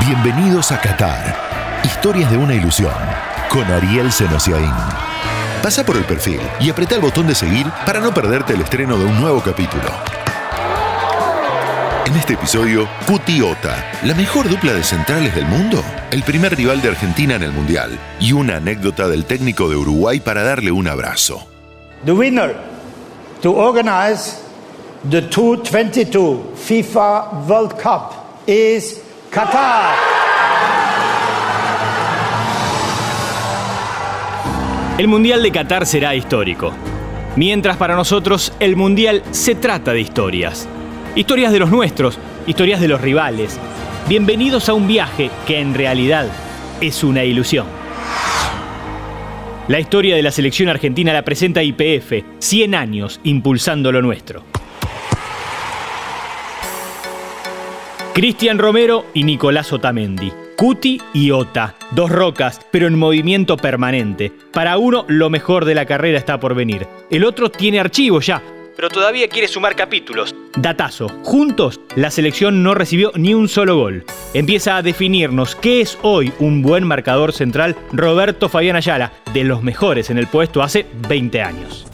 Bienvenidos a Qatar. Historias de una ilusión. Con Ariel Senosiaín. Pasa por el perfil y apreta el botón de seguir para no perderte el estreno de un nuevo capítulo. En este episodio, Cuti Ota, la mejor dupla de centrales del mundo, el primer rival de Argentina en el Mundial y una anécdota del técnico de Uruguay para darle un abrazo. The winner to organize the 2022 FIFA World Cup is Qatar. El Mundial de Qatar será histórico. Mientras para nosotros el Mundial se trata de historias. Historias de los nuestros, historias de los rivales. Bienvenidos a un viaje que en realidad es una ilusión. La historia de la selección argentina la presenta IPF, 100 años impulsando lo nuestro. Cristian Romero y Nicolás Otamendi. Cuti y Ota, dos rocas, pero en movimiento permanente. Para uno, lo mejor de la carrera está por venir. El otro tiene archivo ya, pero todavía quiere sumar capítulos. Datazo, juntos la selección no recibió ni un solo gol. Empieza a definirnos qué es hoy un buen marcador central Roberto Fabián Ayala, de los mejores en el puesto hace 20 años.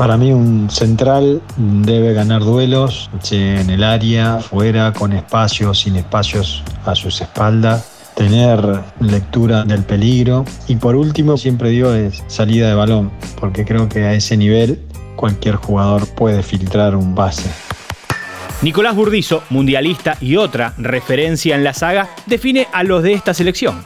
Para mí un central debe ganar duelos en el área, fuera, con espacios, sin espacios a sus espaldas, tener lectura del peligro y por último siempre digo es salida de balón, porque creo que a ese nivel cualquier jugador puede filtrar un base. Nicolás Burdizo, mundialista y otra referencia en la saga, define a los de esta selección.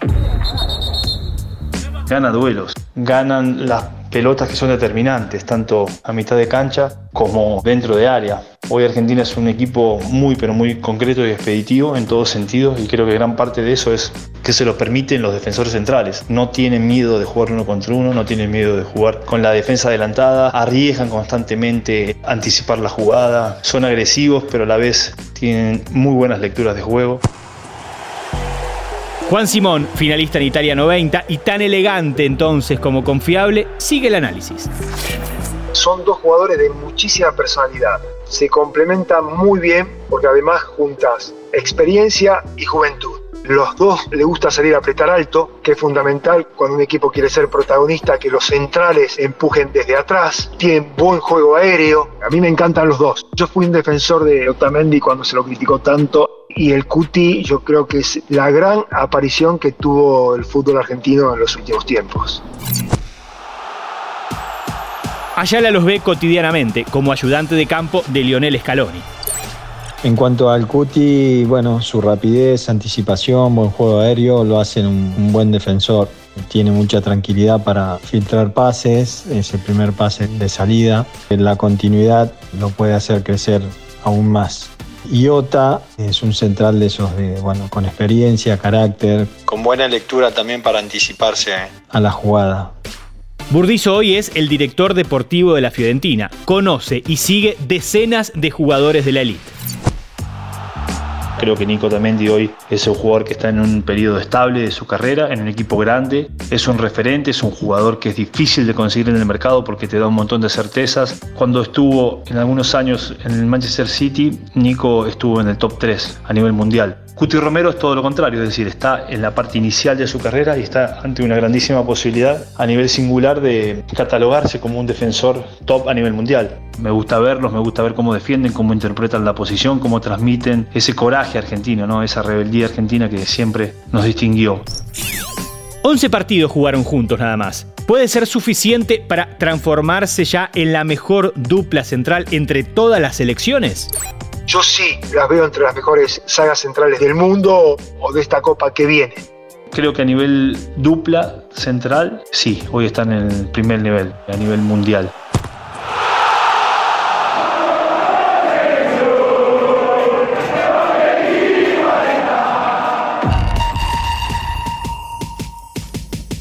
Gana duelos, ganan las pelotas que son determinantes, tanto a mitad de cancha como dentro de área. Hoy Argentina es un equipo muy pero muy concreto y expeditivo en todos sentidos y creo que gran parte de eso es que se lo permiten los defensores centrales. No tienen miedo de jugar uno contra uno, no tienen miedo de jugar con la defensa adelantada, arriesgan constantemente anticipar la jugada, son agresivos pero a la vez tienen muy buenas lecturas de juego. Juan Simón, finalista en Italia 90 y tan elegante entonces como confiable, sigue el análisis. Son dos jugadores de muchísima personalidad. Se complementan muy bien porque además juntas experiencia y juventud. Los dos le gusta salir a apretar alto, que es fundamental cuando un equipo quiere ser protagonista, que los centrales empujen desde atrás, tienen buen juego aéreo. A mí me encantan los dos. Yo fui un defensor de Otamendi cuando se lo criticó tanto y el Cuti yo creo que es la gran aparición que tuvo el fútbol argentino en los últimos tiempos. Ayala los ve cotidianamente como ayudante de campo de Lionel Scaloni. En cuanto al Cuti, bueno, su rapidez, anticipación, buen juego aéreo lo hacen un, un buen defensor. Tiene mucha tranquilidad para filtrar pases, es el primer pase de salida. La continuidad lo puede hacer crecer aún más. Iota es un central de esos de, bueno, con experiencia, carácter, con buena lectura también para anticiparse a la jugada. Burdizo hoy es el director deportivo de la Fiorentina. Conoce y sigue decenas de jugadores de la elite. Creo que Nico Tamendi hoy es un jugador que está en un periodo estable de su carrera, en un equipo grande, es un referente, es un jugador que es difícil de conseguir en el mercado porque te da un montón de certezas. Cuando estuvo en algunos años en el Manchester City, Nico estuvo en el top 3 a nivel mundial. Cuti Romero es todo lo contrario, es decir, está en la parte inicial de su carrera y está ante una grandísima posibilidad a nivel singular de catalogarse como un defensor top a nivel mundial. Me gusta verlos, me gusta ver cómo defienden, cómo interpretan la posición, cómo transmiten ese coraje argentino, ¿no? esa rebeldía argentina que siempre nos distinguió. 11 partidos jugaron juntos nada más. ¿Puede ser suficiente para transformarse ya en la mejor dupla central entre todas las selecciones? Yo sí las veo entre las mejores sagas centrales del mundo o de esta copa que viene. Creo que a nivel dupla central, sí, hoy están en el primer nivel, a nivel mundial.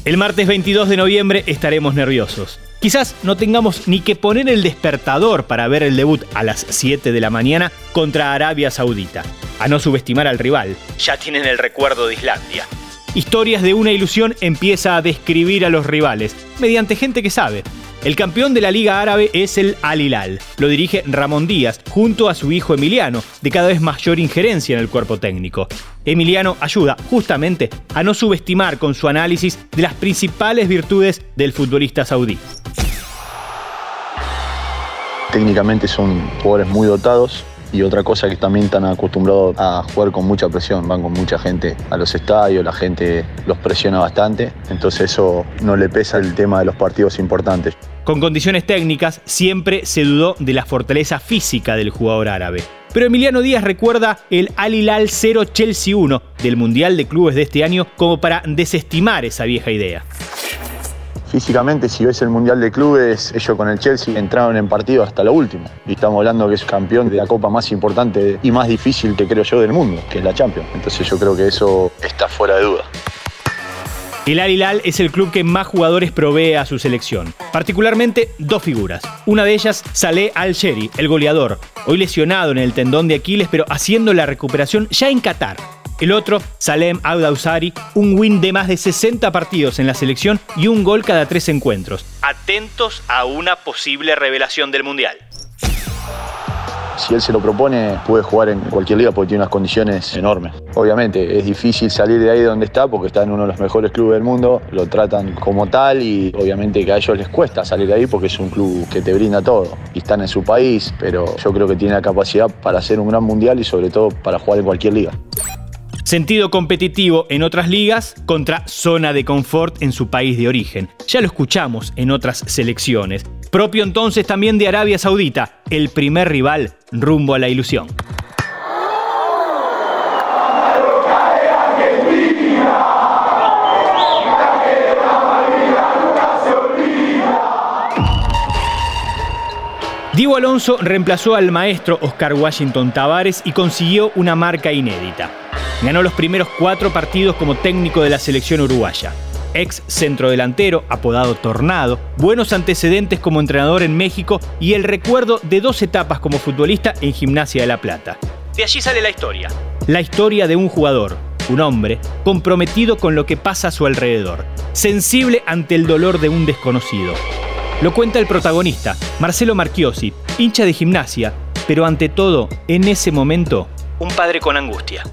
El martes 22 de noviembre estaremos nerviosos. Quizás no tengamos ni que poner el despertador para ver el debut a las 7 de la mañana contra Arabia Saudita. A no subestimar al rival, ya tienen el recuerdo de Islandia. Historias de una ilusión empieza a describir a los rivales, mediante gente que sabe. El campeón de la Liga Árabe es el Al Hilal. Lo dirige Ramón Díaz, junto a su hijo Emiliano, de cada vez mayor injerencia en el cuerpo técnico. Emiliano ayuda justamente a no subestimar con su análisis de las principales virtudes del futbolista saudí. Técnicamente son jugadores muy dotados, y otra cosa que también están acostumbrados a jugar con mucha presión, van con mucha gente a los estadios, la gente los presiona bastante, entonces eso no le pesa el tema de los partidos importantes. Con condiciones técnicas siempre se dudó de la fortaleza física del jugador árabe. Pero Emiliano Díaz recuerda el Al Hilal 0 Chelsea 1 del Mundial de Clubes de este año como para desestimar esa vieja idea. Físicamente, si ves el Mundial de Clubes, ellos con el Chelsea entraron en partido hasta lo último. Y estamos hablando que es campeón de la copa más importante y más difícil que creo yo del mundo, que es la Champions. Entonces yo creo que eso está fuera de duda. El Al Hilal es el club que más jugadores provee a su selección, particularmente dos figuras. Una de ellas, Saleh Al-Sheri, el goleador, hoy lesionado en el tendón de Aquiles, pero haciendo la recuperación ya en Qatar. El otro, Salem Abdausari, un win de más de 60 partidos en la selección y un gol cada tres encuentros. Atentos a una posible revelación del Mundial. Si él se lo propone, puede jugar en cualquier liga porque tiene unas condiciones enormes. Obviamente es difícil salir de ahí donde está porque está en uno de los mejores clubes del mundo, lo tratan como tal y obviamente que a ellos les cuesta salir de ahí porque es un club que te brinda todo y están en su país, pero yo creo que tiene la capacidad para hacer un gran mundial y sobre todo para jugar en cualquier liga. Sentido competitivo en otras ligas contra zona de confort en su país de origen. Ya lo escuchamos en otras selecciones. Propio entonces también de Arabia Saudita, el primer rival rumbo a la ilusión. Diego Alonso reemplazó al maestro Oscar Washington Tavares y consiguió una marca inédita. Ganó los primeros cuatro partidos como técnico de la selección uruguaya. Ex centrodelantero, apodado Tornado, buenos antecedentes como entrenador en México y el recuerdo de dos etapas como futbolista en Gimnasia de La Plata. De allí sale la historia. La historia de un jugador, un hombre, comprometido con lo que pasa a su alrededor, sensible ante el dolor de un desconocido. Lo cuenta el protagonista, Marcelo Marchiosi, hincha de gimnasia, pero ante todo, en ese momento, un padre con angustia.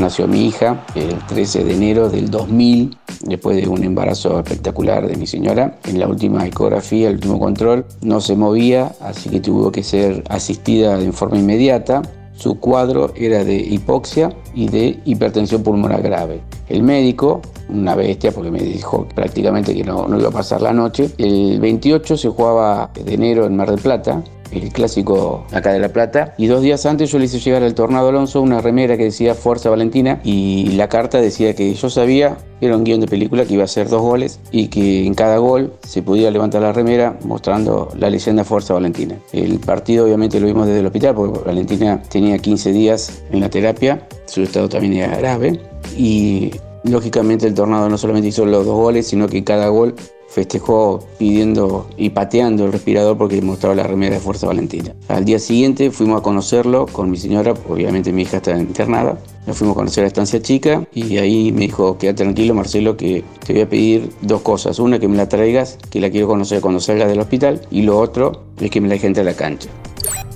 Nació mi hija el 13 de enero del 2000, después de un embarazo espectacular de mi señora. En la última ecografía, el último control, no se movía, así que tuvo que ser asistida de forma inmediata. Su cuadro era de hipoxia y de hipertensión pulmonar grave. El médico, una bestia porque me dijo prácticamente que no, no iba a pasar la noche, el 28 se jugaba de enero en Mar del Plata el clásico acá de La Plata. Y dos días antes yo le hice llegar al Tornado Alonso una remera que decía Fuerza Valentina y la carta decía que yo sabía, era un guion de película que iba a ser dos goles y que en cada gol se podía levantar la remera mostrando la leyenda Fuerza Valentina. El partido obviamente lo vimos desde el hospital porque Valentina tenía 15 días en la terapia, su estado también era grave y lógicamente el Tornado no solamente hizo los dos goles, sino que cada gol festejó pidiendo y pateando el respirador porque mostraba la remera de Fuerza Valentina. Al día siguiente fuimos a conocerlo con mi señora, obviamente mi hija está internada. Nos fuimos a conocer a la estancia chica y ahí me dijo, quédate tranquilo Marcelo que te voy a pedir dos cosas. Una, que me la traigas, que la quiero conocer cuando salga del hospital. Y lo otro es que me la deje entrar a la cancha.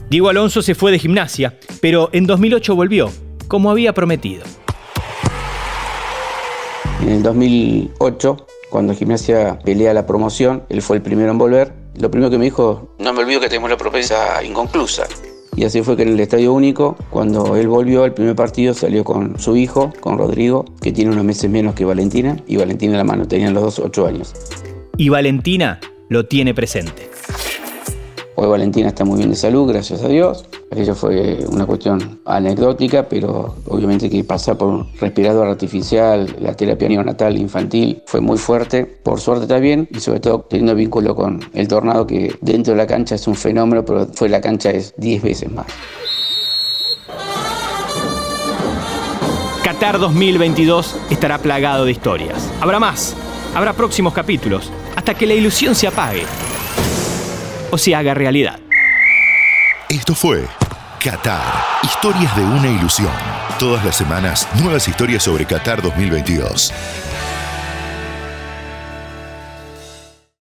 Diego Alonso se fue de gimnasia, pero en 2008 volvió, como había prometido. En el 2008 cuando Gimnasia pelea la promoción, él fue el primero en volver. Lo primero que me dijo, no me olvido que tenemos la propuesta inconclusa. Y así fue que en el Estadio Único, cuando él volvió al primer partido, salió con su hijo, con Rodrigo, que tiene unos meses menos que Valentina, y Valentina en la mano, tenían los dos ocho años. Y Valentina lo tiene presente. Hoy Valentina está muy bien de salud, gracias a Dios. Aquello fue una cuestión anecdótica, pero obviamente que pasar por un respirador artificial, la terapia neonatal infantil, fue muy fuerte. Por suerte también, y sobre todo teniendo vínculo con el tornado, que dentro de la cancha es un fenómeno, pero fue la cancha es 10 veces más. Qatar 2022 estará plagado de historias. Habrá más, habrá próximos capítulos, hasta que la ilusión se apague o se haga realidad. Esto fue Qatar, historias de una ilusión. Todas las semanas, nuevas historias sobre Qatar 2022.